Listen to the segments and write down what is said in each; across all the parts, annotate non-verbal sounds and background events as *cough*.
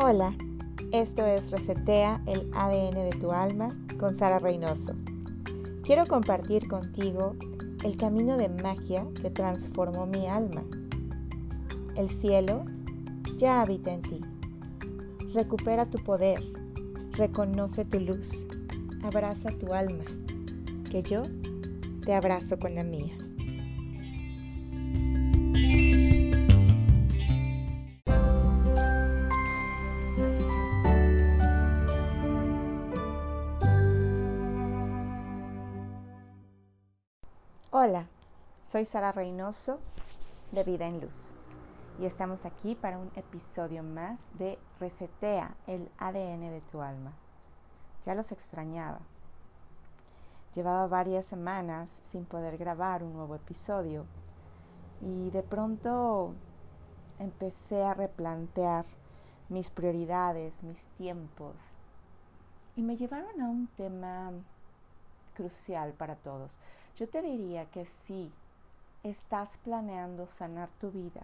Hola, esto es Resetea el ADN de tu alma con Sara Reynoso. Quiero compartir contigo el camino de magia que transformó mi alma. El cielo ya habita en ti. Recupera tu poder, reconoce tu luz, abraza tu alma, que yo te abrazo con la mía. Soy Sara Reynoso de Vida en Luz y estamos aquí para un episodio más de Resetea el ADN de tu alma. Ya los extrañaba. Llevaba varias semanas sin poder grabar un nuevo episodio y de pronto empecé a replantear mis prioridades, mis tiempos y me llevaron a un tema crucial para todos yo te diría que si estás planeando sanar tu vida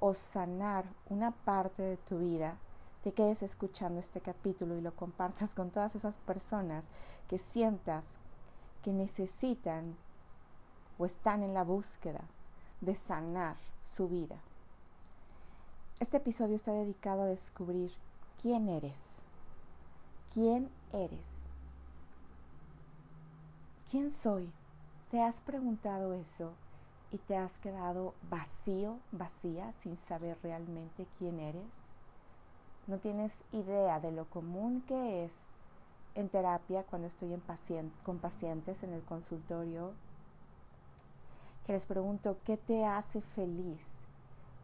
o sanar una parte de tu vida, te quedes escuchando este capítulo y lo compartas con todas esas personas que sientas que necesitan o están en la búsqueda de sanar su vida. Este episodio está dedicado a descubrir quién eres. ¿Quién eres? ¿Quién soy? ¿Te has preguntado eso y te has quedado vacío, vacía, sin saber realmente quién eres? No tienes idea de lo común que es en terapia cuando estoy en con pacientes en el consultorio, que les pregunto, ¿qué te hace feliz?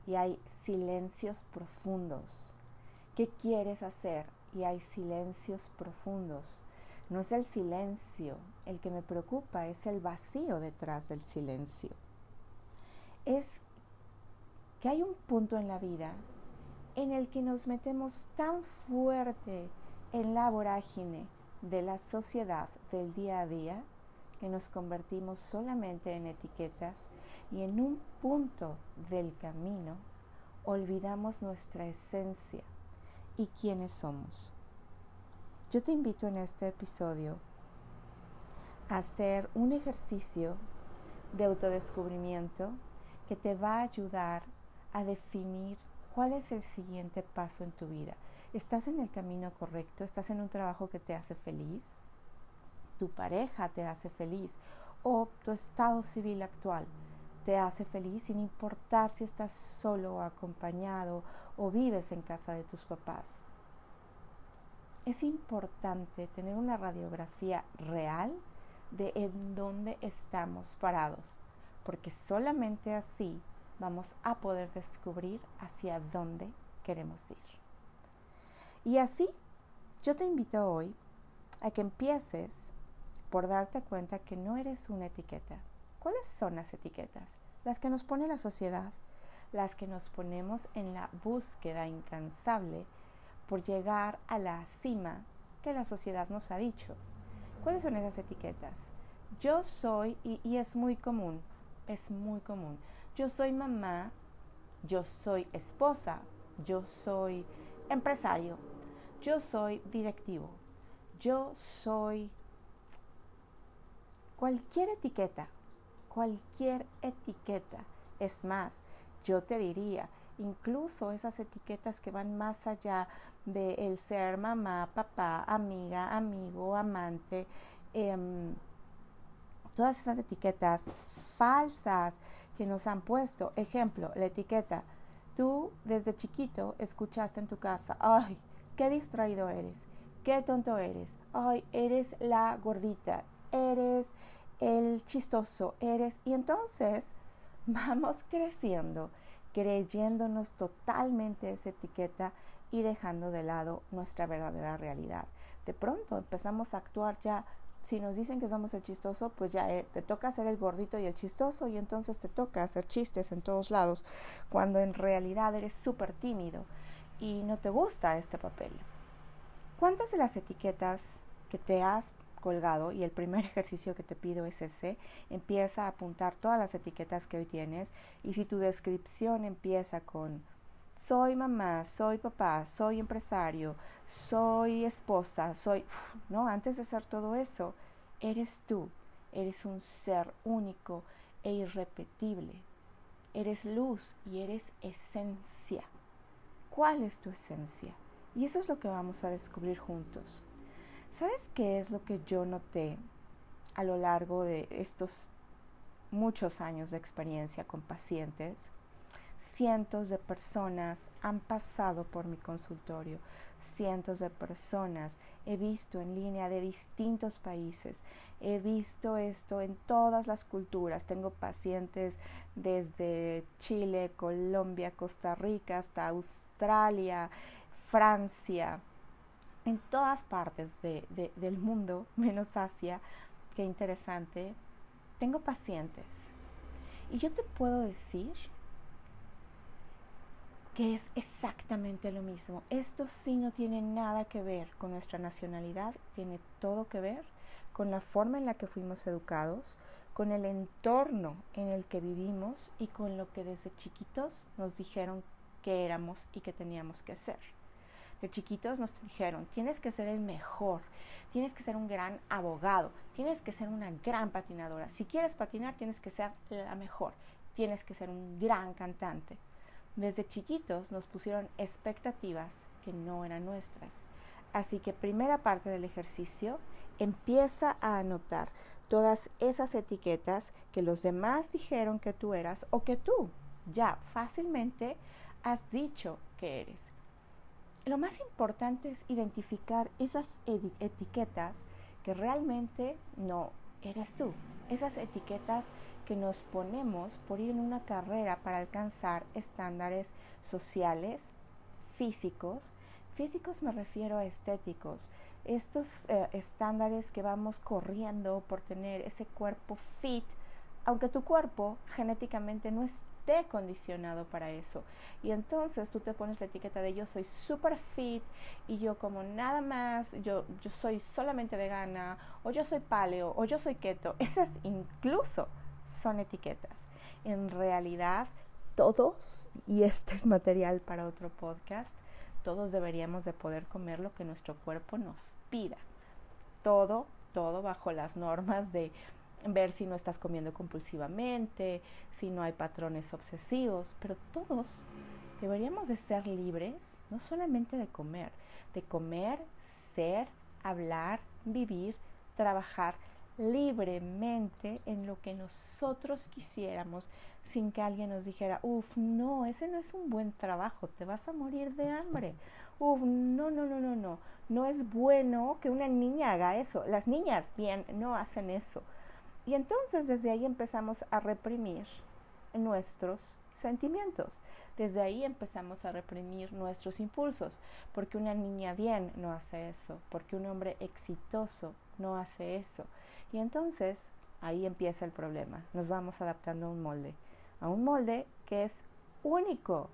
Y hay silencios profundos. ¿Qué quieres hacer? Y hay silencios profundos. No es el silencio el que me preocupa, es el vacío detrás del silencio. Es que hay un punto en la vida en el que nos metemos tan fuerte en la vorágine de la sociedad del día a día que nos convertimos solamente en etiquetas y en un punto del camino olvidamos nuestra esencia y quiénes somos. Yo te invito en este episodio a hacer un ejercicio de autodescubrimiento que te va a ayudar a definir cuál es el siguiente paso en tu vida. ¿Estás en el camino correcto? ¿Estás en un trabajo que te hace feliz? ¿Tu pareja te hace feliz? ¿O tu estado civil actual te hace feliz sin importar si estás solo o acompañado o vives en casa de tus papás? es importante tener una radiografía real de en dónde estamos parados, porque solamente así vamos a poder descubrir hacia dónde queremos ir. Y así, yo te invito hoy a que empieces por darte cuenta que no eres una etiqueta. ¿Cuáles son las etiquetas? Las que nos pone la sociedad, las que nos ponemos en la búsqueda incansable por llegar a la cima que la sociedad nos ha dicho. ¿Cuáles son esas etiquetas? Yo soy, y, es muy común, es muy común, yo soy mamá, yo soy esposa, yo soy empresario, yo soy directivo, yo soy cualquier etiqueta, cualquier etiqueta. Es más, yo te diría, incluso esas etiquetas que van más allá de el ser mamá, papá, amiga, amigo, amante, em, todas esas etiquetas falsas que nos han puesto. Ejemplo, la etiqueta, tú desde chiquito escuchaste en tu casa, ay, qué distraído eres, qué tonto eres, ay, eres la gordita, eres el chistoso, eres, y entonces *laughs* vamos creciendo creyéndonos totalmente esa etiqueta y dejando de lado nuestra verdadera realidad. De pronto empezamos a actuar ya, si nos dicen que somos el chistoso, pues ya eh, te toca ser el gordito y el chistoso y entonces te toca hacer chistes en todos lados, cuando en realidad eres súper tímido y no te gusta este papel. ¿Cuántas de las etiquetas que te has colgado y el primer *laughs* ejercicio que te pido es ese. Empieza a apuntar todas las etiquetas que hoy tienes y si tu descripción empieza con soy mamá, soy papá, soy empresario, soy esposa, soy... No, antes de ser todo eso, eres tú, eres un ser único e irrepetible. Eres luz y eres esencia. ¿Cuál es tu esencia? Y eso es lo que vamos a descubrir juntos. ¿Sabes qué es lo que yo noté a lo largo de estos muchos años de experiencia con pacientes? Cientos de personas han pasado por mi consultorio, cientos de personas he visto en línea de distintos países, he visto esto en todas las culturas, tengo pacientes desde Chile, Colombia, Costa Rica hasta Australia, Francia, en todas partes del mundo, *laughs* menos Asia, qué interesante, tengo pacientes. Y yo te puedo decir que es exactamente lo mismo. Esto sí no tiene nada que ver con nuestra nacionalidad, tiene todo que ver con la forma en la que fuimos educados, con el entorno en el que vivimos y con lo que desde chiquitos nos dijeron que éramos y que teníamos que ser. De chiquitos nos dijeron, tienes que ser el mejor, tienes que ser un gran abogado, tienes que ser una gran patinadora. Si quieres patinar, tienes que ser la mejor, tienes que ser un gran cantante. Desde chiquitos nos pusieron expectativas que no eran nuestras. Así que primera parte del ejercicio, empieza a anotar todas esas etiquetas que los demás dijeron que tú eras o que tú ya fácilmente has dicho que eres. Lo más importante es identificar esas etiquetas que realmente no eres tú. Esas etiquetas que nos ponemos por ir en una carrera para alcanzar estándares sociales, físicos. Físicos me refiero a estéticos. Estos eh, estándares que vamos corriendo por tener ese cuerpo fit, aunque tu cuerpo genéticamente no esté condicionado para eso. Y entonces tú te pones la etiqueta de yo soy super fit y yo como nada más, yo, yo soy solamente vegana, o yo soy paleo, o yo soy keto. Esas incluso son etiquetas. En realidad, todos, y este es material para otro podcast, todos deberíamos de poder comer lo que nuestro cuerpo nos pida. Todo, todo bajo las normas de ver si no estás comiendo compulsivamente, si no hay patrones obsesivos, pero todos deberíamos de ser libres, no solamente de comer, de comer, ser, hablar, vivir, trabajar, libremente en lo que nosotros quisiéramos sin que alguien nos dijera, uff, no, ese no es un buen trabajo, te vas a morir de hambre. Uff, no, no, no, no, no, no es bueno que una niña haga eso. Las niñas, bien, no hacen eso. Y entonces desde ahí empezamos a reprimir nuestros sentimientos. Desde ahí empezamos a reprimir nuestros impulsos, porque una niña bien no hace eso, porque un hombre exitoso no hace eso. Y entonces ahí empieza el problema. Nos vamos adaptando a un molde, a un molde que es único.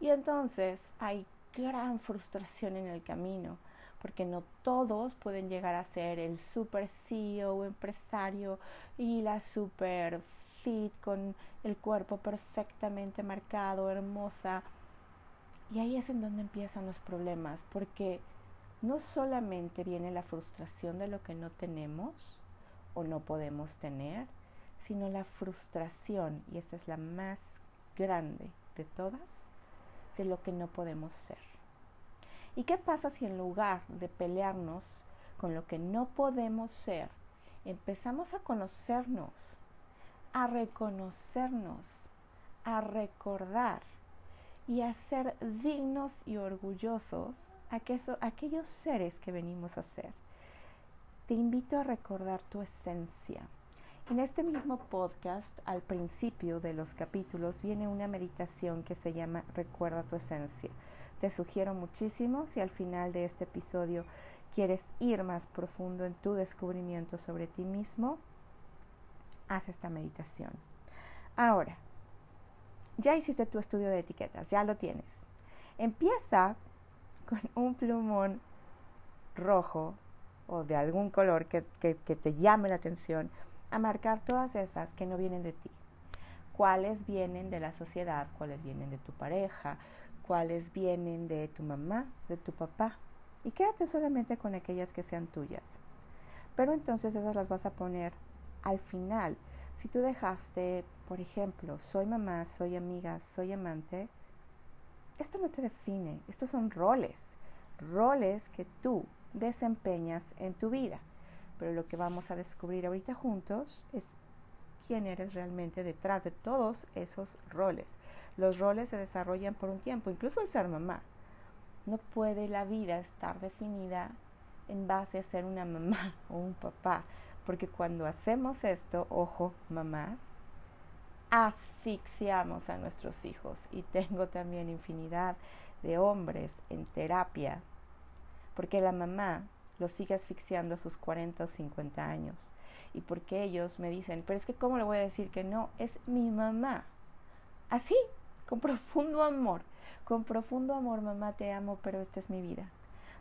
Y entonces hay gran frustración en el camino, porque no todos pueden llegar a ser el super CEO, empresario y la super fit con el cuerpo perfectamente marcado, hermosa. Y ahí es en donde empiezan los problemas, porque no solamente viene la frustración de lo que no tenemos, o no podemos tener, sino la frustración, y esta es la más grande de todas, de lo que no podemos ser. ¿Y qué pasa si en lugar de pelearnos con lo que no podemos ser, empezamos a conocernos, a reconocernos, a recordar y a ser dignos y orgullosos a aquellos seres que venimos a ser? Te invito a recordar tu esencia. En este mismo podcast, al principio de los capítulos, viene una meditación que se llama Recuerda tu esencia. Te sugiero muchísimo si al final de este episodio quieres ir más profundo en tu descubrimiento sobre ti mismo, haz esta meditación. Ahora, ya hiciste tu estudio de etiquetas, ya lo tienes. Empieza con un plumón rojo o de algún color que, te llame la atención, a marcar todas esas que no vienen de ti. Cuáles vienen de la sociedad, cuáles vienen de tu pareja, cuáles vienen de tu mamá, de tu papá, y quédate solamente con aquellas que sean tuyas. Pero entonces esas las vas a poner al final. Si tú dejaste, por ejemplo, soy mamá, soy amiga, soy amante, esto no te define, estos son roles, roles que tú desempeñas en tu vida. Pero lo que vamos a descubrir ahorita juntos es quién eres realmente detrás de todos esos roles. Los roles se desarrollan por un tiempo, incluso el ser mamá. No puede la vida estar definida en base a ser una mamá *laughs* o un papá, porque cuando hacemos esto, ojo, mamás, asfixiamos a nuestros hijos. Y tengo también infinidad de hombres en terapia, porque la mamá los sigue asfixiando a sus 40 o 50 años. Y porque ellos me dicen, pero es que ¿cómo le voy a decir que no? Es mi mamá. Así, con profundo amor. Con profundo amor, mamá, te amo, pero esta es mi vida.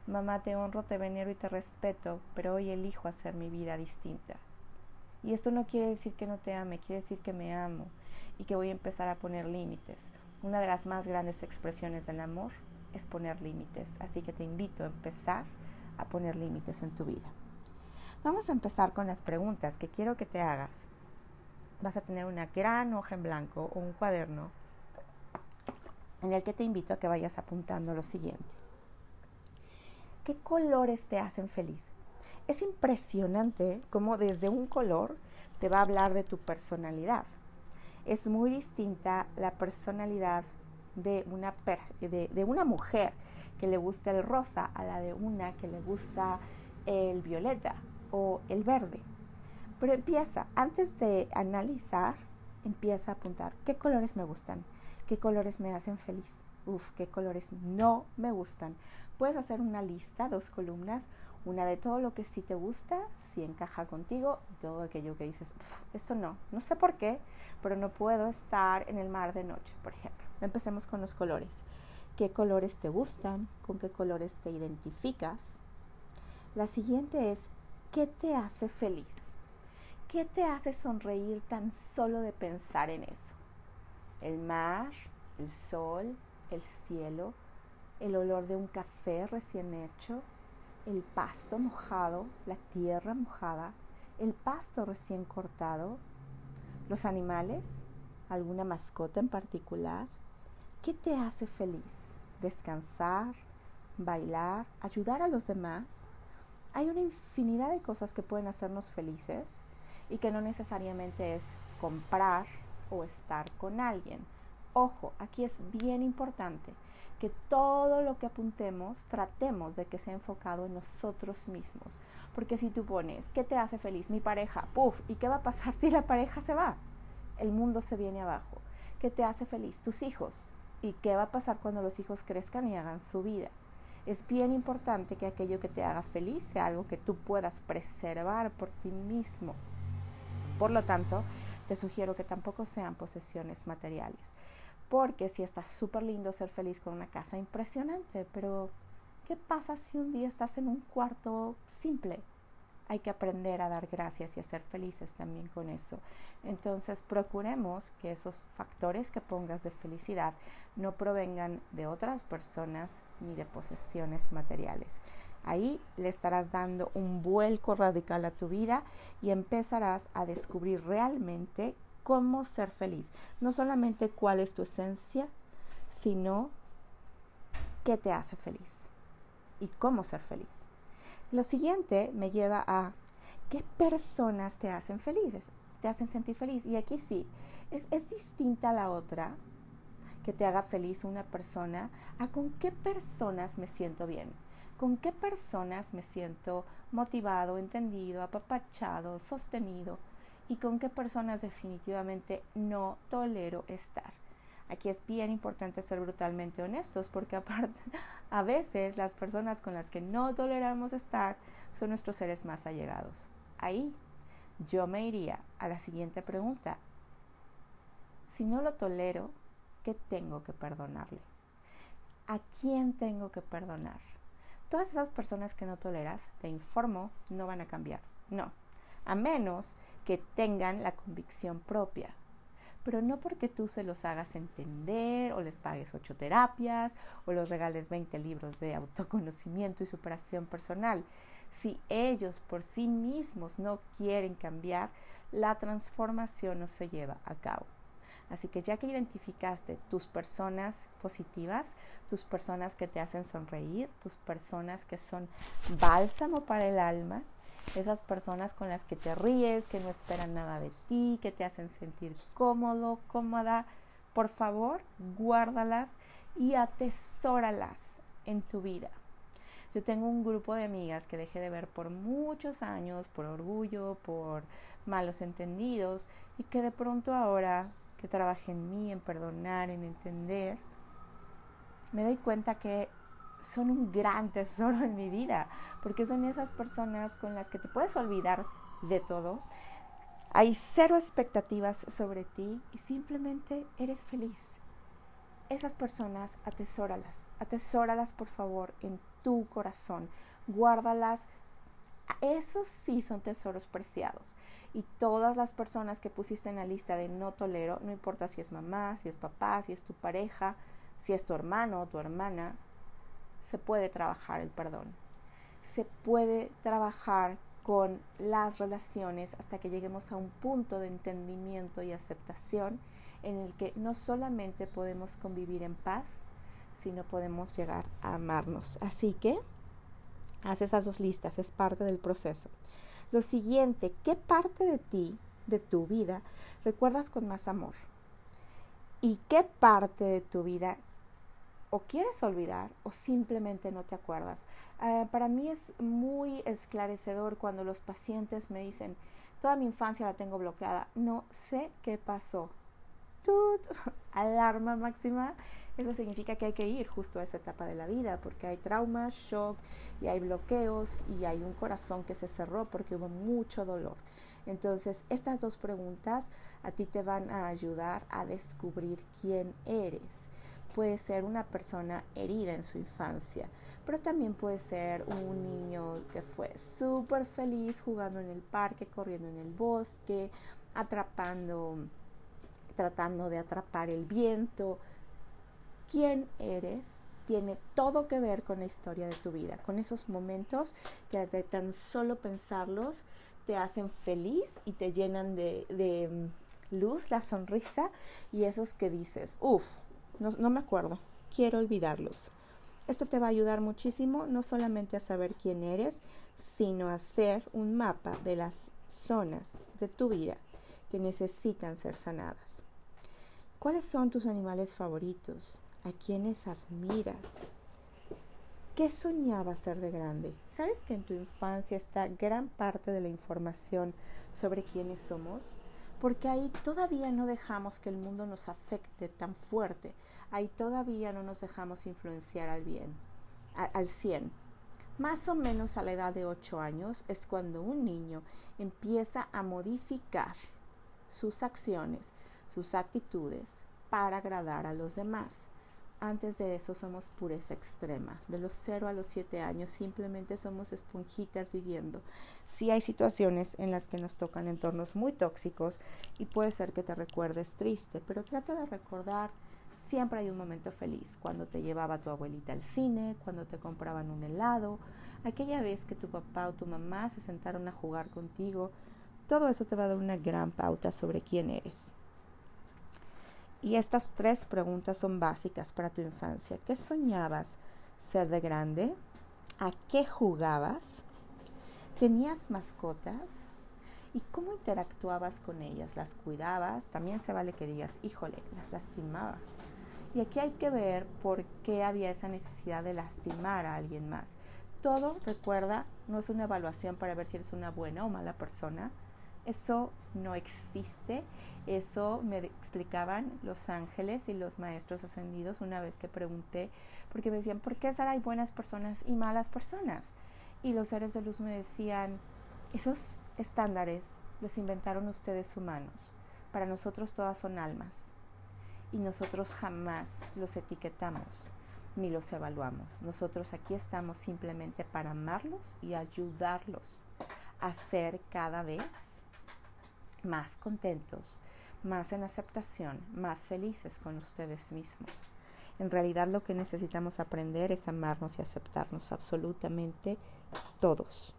Mamá, te honro, te venero y te respeto, pero hoy elijo hacer mi vida distinta. Y esto no quiere decir que no te ame, quiere decir que me amo y que voy a empezar a poner límites. Una de las más grandes expresiones del amor es poner límites, así que te invito a empezar a poner límites en tu vida. Vamos a empezar con las preguntas que quiero que te hagas. Vas a tener una gran hoja en blanco o un cuaderno en el que te invito a que vayas apuntando lo siguiente. ¿Qué colores te hacen feliz? Es impresionante cómo desde un color te va a hablar de tu personalidad. Es muy distinta la personalidad de una, de, una mujer que le gusta el rosa a la de una que le gusta el violeta o el verde. Pero empieza, antes de analizar, empieza a apuntar qué colores me gustan, qué colores me hacen feliz, uf, qué colores no me gustan. Puedes hacer una lista, dos columnas, una de todo lo que sí te gusta, si encaja contigo, y todo aquello que dices, esto no, no sé por qué, pero no puedo estar en el mar de noche, por ejemplo. Empecemos con los colores. ¿Qué colores te gustan? ¿Con qué colores te identificas? La siguiente es, ¿qué te hace feliz? ¿Qué te hace sonreír tan solo de pensar en eso? El mar, el sol, el cielo, el olor de un café recién hecho, el pasto mojado, la tierra mojada, el pasto recién cortado, los animales, alguna mascota en particular. ¿Qué te hace feliz? Descansar, bailar, ayudar a los demás. Hay una infinidad de cosas que pueden hacernos felices y que no necesariamente es comprar o estar con alguien. Ojo, aquí es bien importante que todo lo que apuntemos tratemos de que sea enfocado en nosotros mismos. Porque si tú pones, ¿qué te hace feliz? Mi pareja, puff, ¿y qué va a pasar *laughs* si la pareja se va? El mundo se viene abajo. ¿Qué te hace feliz? Tus hijos. ¿Y qué va a pasar cuando los hijos crezcan y hagan su vida? Es bien importante que aquello que te haga feliz sea algo que tú puedas preservar por ti mismo. Por lo tanto, te sugiero que tampoco sean posesiones materiales. Porque si está súper lindo ser feliz con una casa impresionante, pero ¿qué pasa si un día estás en un cuarto simple? Hay que aprender a dar gracias y a ser felices también con eso. Entonces procuremos que esos factores que pongas de felicidad no provengan de otras personas ni de posesiones materiales. Ahí le estarás dando un vuelco radical a tu vida y empezarás a descubrir realmente cómo ser feliz. No solamente cuál es tu esencia, sino qué te hace feliz y cómo ser feliz. Lo siguiente me lleva a qué personas te hacen felices, te hacen sentir feliz. Y aquí sí, es, es distinta a la otra que te haga feliz una persona a con qué personas me siento bien, con qué personas me siento motivado, entendido, apapachado, sostenido y con qué personas definitivamente no tolero estar. Aquí es bien importante ser brutalmente honestos porque *laughs* aparte a veces las personas con las que no toleramos estar son nuestros seres más allegados. Ahí yo me iría a la siguiente pregunta. Si no lo tolero, ¿qué tengo que perdonarle? ¿A quién tengo que perdonar? Todas esas personas que no toleras, te informo, no van a cambiar. No. A menos que tengan la convicción propia. pero no porque tú se los hagas entender o les pagues ocho terapias o los regales 20 libros de autoconocimiento y superación personal. Si ellos por sí mismos no quieren cambiar, la transformación no se lleva a cabo. Así que ya que identificaste tus personas positivas, tus personas que te hacen sonreír, tus personas que son bálsamo para el alma, esas personas con las que te ríes, que no esperan nada de ti, que te hacen sentir cómodo, cómoda, por favor, guárdalas y atesóralas en tu vida. Yo tengo un grupo de amigas que dejé de ver por muchos años, por orgullo, por malos entendidos, y que de pronto ahora que trabajé en mí, en perdonar, en entender, me doy cuenta que son un gran tesoro en mi vida, porque son esas personas con las que te puedes olvidar de todo. Hay cero expectativas sobre ti y simplemente eres feliz. Esas personas, atesóralas, atesóralas por favor en tu corazón, guárdalas. Esos sí son tesoros preciados. Y todas las personas que pusiste en la lista de no tolero, no importa si es mamá, si es papá, si es tu pareja, si es tu hermano o tu hermana, se puede trabajar el perdón. Se puede trabajar con las relaciones hasta que lleguemos a un punto de entendimiento y aceptación en el que no solamente podemos convivir en paz, sino podemos llegar a amarnos. Así que haz esas dos listas, es parte del proceso. Lo siguiente, ¿qué parte de ti, de tu vida, recuerdas con más amor? ¿Y qué parte de tu vida o quieres olvidar o simplemente no te acuerdas. Eh, para mí es muy esclarecedor cuando los pacientes me dicen, toda mi infancia la tengo bloqueada, no sé qué pasó. ¡Tut! *laughs* Alarma máxima. Eso significa que hay que ir justo a esa etapa de la vida porque hay trauma, shock y hay bloqueos y hay un corazón que se cerró porque hubo mucho dolor. Entonces, estas dos preguntas a ti te van a ayudar a descubrir quién eres puede ser una persona herida en su infancia, pero también puede ser un niño que fue súper feliz jugando en el parque, corriendo en el bosque, atrapando, tratando de atrapar el viento. ¿Quién eres? Tiene todo que ver con la historia de tu vida, con esos momentos que de tan solo pensarlos te hacen feliz y te llenan de, de mm, luz, la sonrisa y esos que dices, uff, no, me acuerdo, quiero olvidarlos. Esto te va a ayudar muchísimo no solamente a saber quién eres, sino a hacer un mapa de las zonas de tu vida que necesitan ser sanadas. ¿Cuáles son tus animales favoritos? ¿A quiénes admiras? ¿Qué soñabas ser de grande? ¿Sabes que en tu infancia está gran parte de la información sobre quiénes somos? Porque ahí todavía no dejamos que el mundo nos afecte tan fuerte ahí todavía no nos dejamos influenciar al bien, al 100. Más o menos a la edad de 8 años es cuando un niño empieza a modificar sus acciones, sus actitudes para agradar a los demás. Antes de eso somos pureza extrema. De los 0 a los 7 años simplemente somos esponjitas viviendo. Sí hay situaciones en las que nos tocan entornos muy tóxicos y puede ser que te recuerdes triste, pero trata de recordar Siempre hay un momento feliz, cuando te llevaba tu abuelita al cine, cuando te compraban un helado, aquella vez que tu papá o tu mamá se sentaron a jugar contigo. Todo eso te va a dar una gran pauta sobre quién eres. Y estas tres preguntas son básicas para tu infancia. ¿Qué soñabas ser de grande? ¿A qué jugabas? ¿Tenías mascotas? ¿Y cómo interactuabas con ellas? ¿Las cuidabas? También se vale que digas, híjole, las lastimaba. Y aquí hay que ver por qué había esa necesidad de lastimar a alguien más. Todo, recuerda, no es una evaluación para ver si eres una buena o mala persona. Eso no existe. Eso me explicaban los ángeles y los maestros ascendidos una vez que pregunté, porque me decían, ¿por qué hay buenas personas y malas personas? Y los seres de luz me decían, esos estándares los inventaron ustedes humanos. Para nosotros todas son almas y nosotros jamás los etiquetamos ni los evaluamos. Nosotros aquí estamos simplemente para amarlos y ayudarlos a ser cada vez más contentos, más en aceptación, más felices con ustedes mismos. En realidad lo que necesitamos aprender es amarnos y aceptarnos absolutamente todos.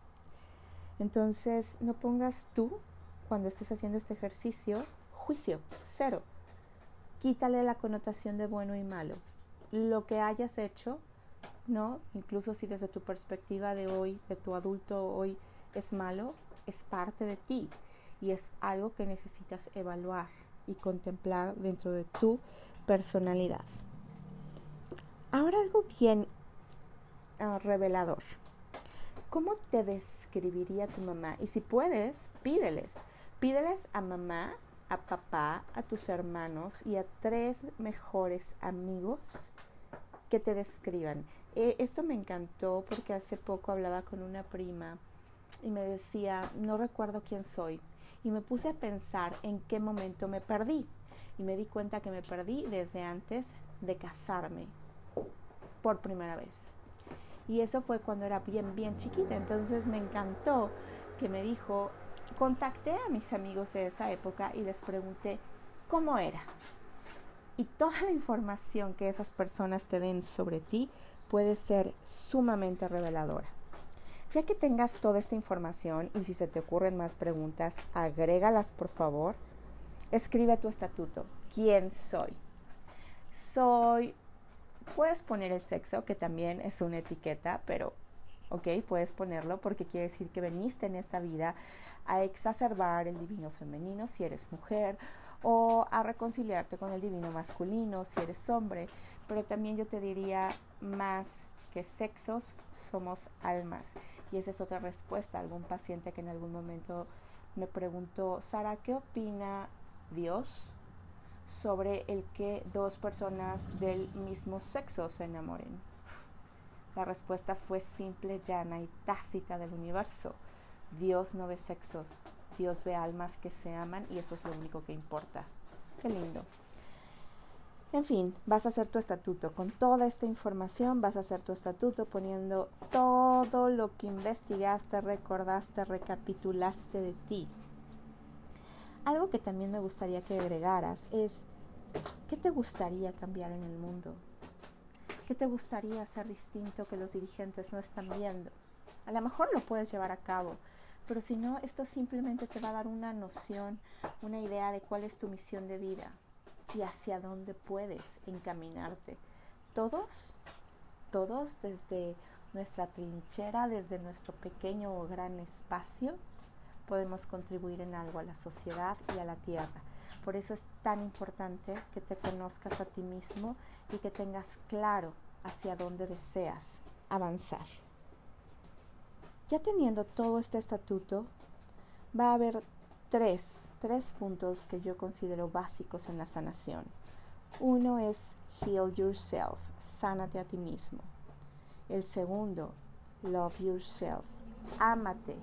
Entonces, no pongas tú, cuando estés haciendo este ejercicio, juicio, cero. Quítale la connotación de bueno y malo. Lo que hayas hecho, ¿no? Incluso si desde tu perspectiva de hoy, de tu adulto hoy, es malo, es parte de ti y es algo que necesitas evaluar y contemplar dentro de tu personalidad. Ahora algo bien ah, revelador. ¿Cómo te describiría tu mamá? Y si puedes, pídeles. Pídeles a mamá, a papá, a tus hermanos y a tres mejores amigos que te describan. Eh, esto me encantó porque hace poco hablaba con una prima y me decía, no recuerdo quién soy. Y me puse a pensar en qué momento me perdí. Y me di cuenta que me perdí desde antes de casarme por primera vez. Y eso fue cuando era bien, bien chiquita. Entonces me encantó que me dijo, contacté a mis amigos de esa época y les pregunté cómo era. Y toda la información que esas personas te den sobre ti puede ser sumamente reveladora. Ya que tengas toda esta información y si se te ocurren más preguntas, agrégalas por favor. Escribe tu estatuto. ¿Quién soy? Soy Puedes poner el sexo, que también es una etiqueta, pero ok, puedes ponerlo porque quiere decir que veniste en esta vida a exacerbar el divino femenino si eres mujer o a reconciliarte con el divino masculino si eres hombre, pero también yo te diría más que sexos somos almas y esa es otra respuesta a algún paciente que en algún momento me preguntó, Sara, ¿qué opina Dios sobre el que dos personas del mismo sexo se enamoren? La respuesta fue simple, llana y tácita del universo. Dios no ve sexos, Dios ve almas que se aman y eso es lo único que importa. Qué lindo. En fin, vas a hacer tu estatuto. Con toda esta información vas a hacer tu estatuto poniendo todo lo que investigaste, recordaste, recapitulaste de ti. Algo que también me gustaría que agregaras es, ¿qué te gustaría cambiar en el mundo? ¿Qué te gustaría hacer distinto que los dirigentes no están viendo? A lo mejor lo puedes llevar a cabo, pero si no, esto simplemente te va a dar una noción, una idea de cuál es tu misión de vida y hacia dónde puedes encaminarte. Todos, todos desde nuestra trinchera, desde nuestro pequeño o gran espacio, podemos contribuir en algo a la sociedad y a la tierra. Por eso es tan importante que te conozcas a ti mismo y que tengas claro hacia dónde deseas avanzar. Ya teniendo todo este estatuto, va a haber tres, tres puntos que yo considero básicos en la sanación. Uno es heal yourself, sánate a ti mismo. El segundo, love yourself, ámate,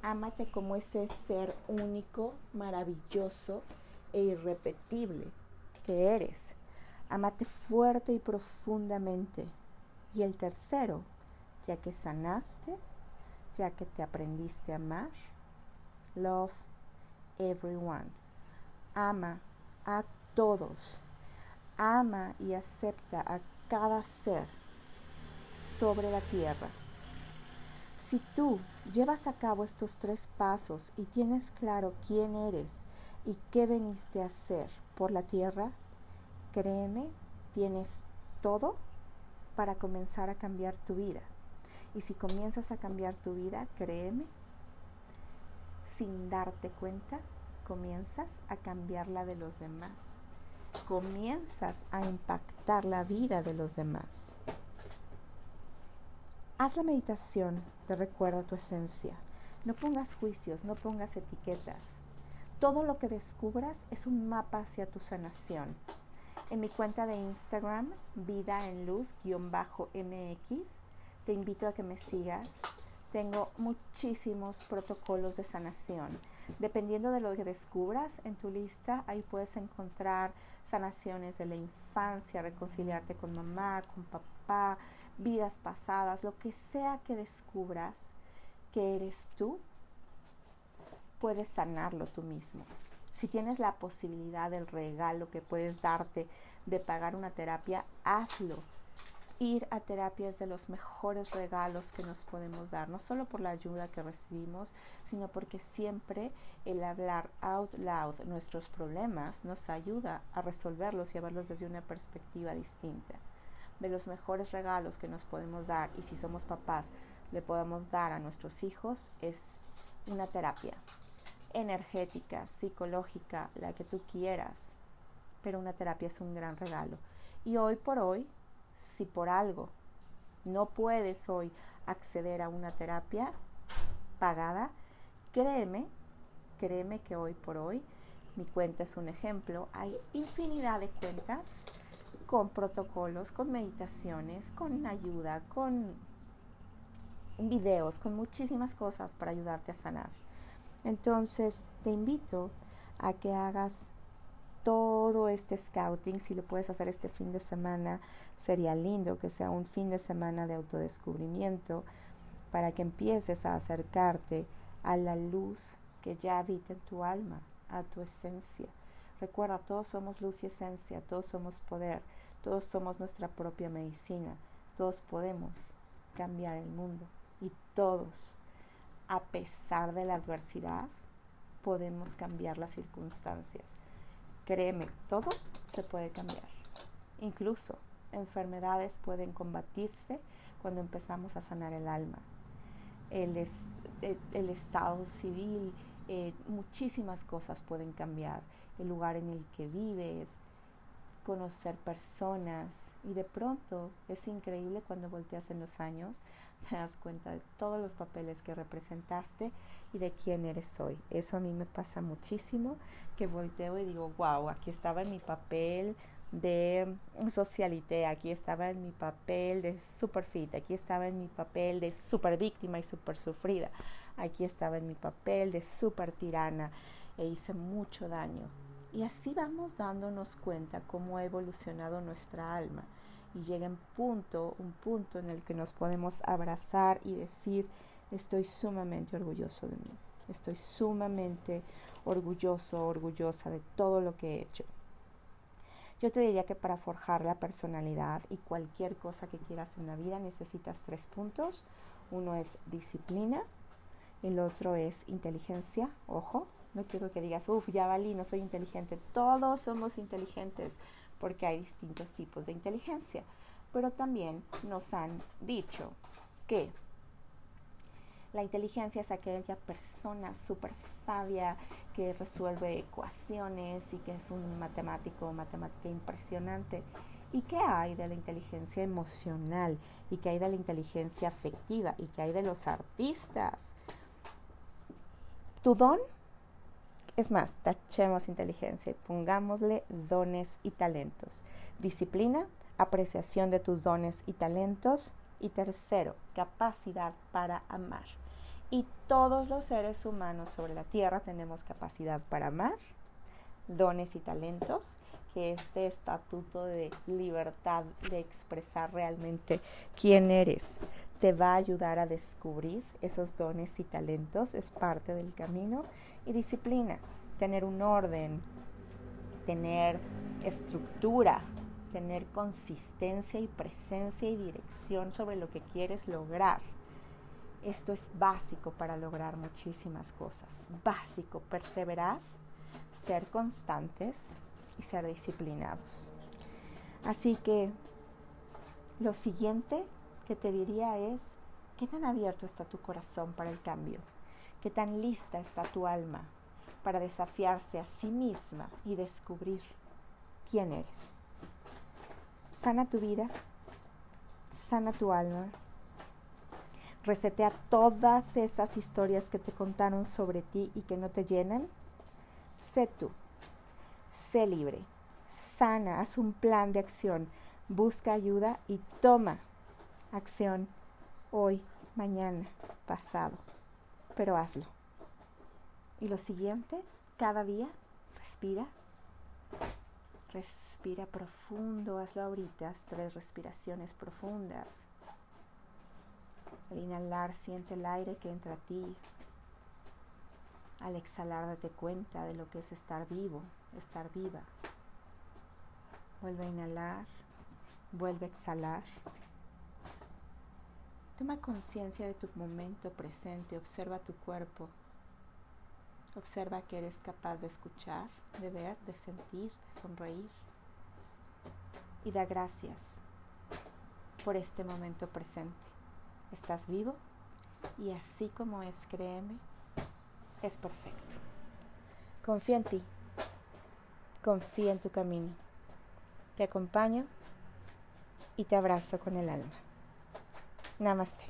Ámate como ese ser único, maravilloso e irrepetible que eres. Ámate fuerte y profundamente. Y el tercero, ya que sanaste, ya que te aprendiste a amar, love everyone. Ama a todos. Ama y acepta a cada ser sobre la tierra si tú llevas a cabo estos tres pasos y tienes claro quién eres y qué veniste a hacer por la tierra, créeme, tienes todo para comenzar a cambiar tu vida. Y si comienzas a cambiar tu vida, créeme, sin darte cuenta, comienzas a cambiar la de los demás. Comienzas a impactar la vida de los demás. Haz la meditación de recuerda tu esencia. No pongas juicios, no pongas etiquetas. Todo lo que descubras es un mapa hacia tu sanación. En mi cuenta de Instagram, vida en luz-mx, te invito a que me sigas. Tengo muchísimos protocolos de sanación. Dependiendo de lo que descubras en tu lista, ahí puedes encontrar sanaciones de la infancia, reconciliarte con mamá, con papá, vidas pasadas, lo que sea que descubras que eres tú, puedes sanarlo tú mismo. Si tienes la posibilidad del regalo que puedes darte de pagar una terapia, hazlo. Ir a terapia es de los mejores regalos que nos podemos dar, no solo por la ayuda que recibimos, sino porque siempre el hablar out loud nuestros problemas nos ayuda a resolverlos y a verlos desde una perspectiva distinta. De los mejores regalos que nos podemos dar, y si somos papás, le podemos dar a nuestros hijos, es una terapia energética, psicológica, la que tú quieras, pero una terapia es un gran regalo. Y hoy por hoy, si por algo no puedes hoy acceder a una terapia pagada, créeme, créeme que hoy por hoy, mi cuenta es un ejemplo, hay infinidad de cuentas con protocolos, con meditaciones, con ayuda, con videos, con muchísimas cosas para ayudarte a sanar. Entonces te invito a que hagas todo este scouting, si lo puedes hacer este fin de semana, sería lindo que sea un fin de semana de autodescubrimiento para que empieces a acercarte a la luz que ya habita en tu alma, a tu esencia. Recuerda, todos somos luz y esencia, todos somos poder, todos somos nuestra propia medicina, todos podemos cambiar el mundo y todos, a pesar de la adversidad, podemos cambiar las circunstancias. Créeme, todo se puede cambiar. Incluso enfermedades pueden combatirse cuando empezamos a sanar el alma. El, el, estado civil, eh, muchísimas cosas pueden cambiar. El lugar en el que vives, conocer personas y de pronto es increíble cuando volteas en los años te das cuenta de todos los papeles que representaste y de quién eres hoy. Eso a mí me pasa muchísimo, que volteo y digo, wow, aquí estaba en mi papel de socialité, aquí estaba en mi papel de super fit, aquí estaba en mi papel de super víctima y super sufrida, aquí estaba en mi papel de super tirana e hice mucho daño. Y así vamos dándonos cuenta cómo ha evolucionado nuestra alma y llega un punto, un punto en el que nos podemos abrazar y decir, estoy sumamente orgulloso de mí, estoy sumamente orgulloso, orgullosa de todo lo que he hecho. Yo te diría que para forjar la personalidad y cualquier cosa que quieras en la vida necesitas tres puntos. Uno es disciplina, el otro es inteligencia, ojo, no quiero que digas, uff, ya valí, no soy inteligente. Todos somos inteligentes porque hay distintos tipos de inteligencia. Pero también nos han dicho que la inteligencia es aquella persona súper sabia que resuelve ecuaciones y que es un matemático o matemática impresionante. ¿Y qué hay de la inteligencia emocional? ¿Y qué hay de la inteligencia afectiva? ¿Y qué hay de los artistas? Tu don es más, tachemos inteligencia pongámosle dones y talentos. Disciplina, apreciación de tus dones y talentos. Y tercero, capacidad para amar. Y todos los seres humanos sobre la tierra tenemos capacidad para amar, dones y talentos, que este estatuto de libertad de expresar realmente quién eres te va a ayudar a descubrir esos dones y talentos, es parte del camino y disciplina, tener un orden, tener estructura, tener consistencia y presencia y dirección sobre lo que quieres lograr. Esto es básico para lograr muchísimas cosas. Básico, perseverar, ser constantes y ser disciplinados. Así que lo siguiente que te diría es, ¿qué tan abierto está tu corazón para el cambio? Qué tan lista está tu alma para desafiarse a sí misma y descubrir quién eres. Sana tu vida, sana tu alma, resetea todas esas historias que te contaron sobre ti y que no te llenan. Sé tú, sé libre, sana, haz un plan de acción, busca ayuda y toma acción hoy, mañana, pasado pero hazlo. Y lo siguiente, cada día, respira. Respira profundo, hazlo ahorita, tres respiraciones profundas. Al inhalar, siente el aire que entra a ti. Al exhalar, date cuenta de lo que es estar vivo, estar viva. Vuelve a inhalar, vuelve a exhalar. Toma conciencia de tu momento presente, observa tu cuerpo. Observa que eres capaz de escuchar, de ver, de sentir, de sonreír. Y da gracias por este momento presente. Estás vivo y así como es, créeme, es perfecto. Confía en ti. Confía en tu camino. Te acompaño y te abrazo con el alma. Namaste.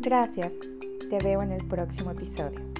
Gracias. Te veo en el próximo episodio.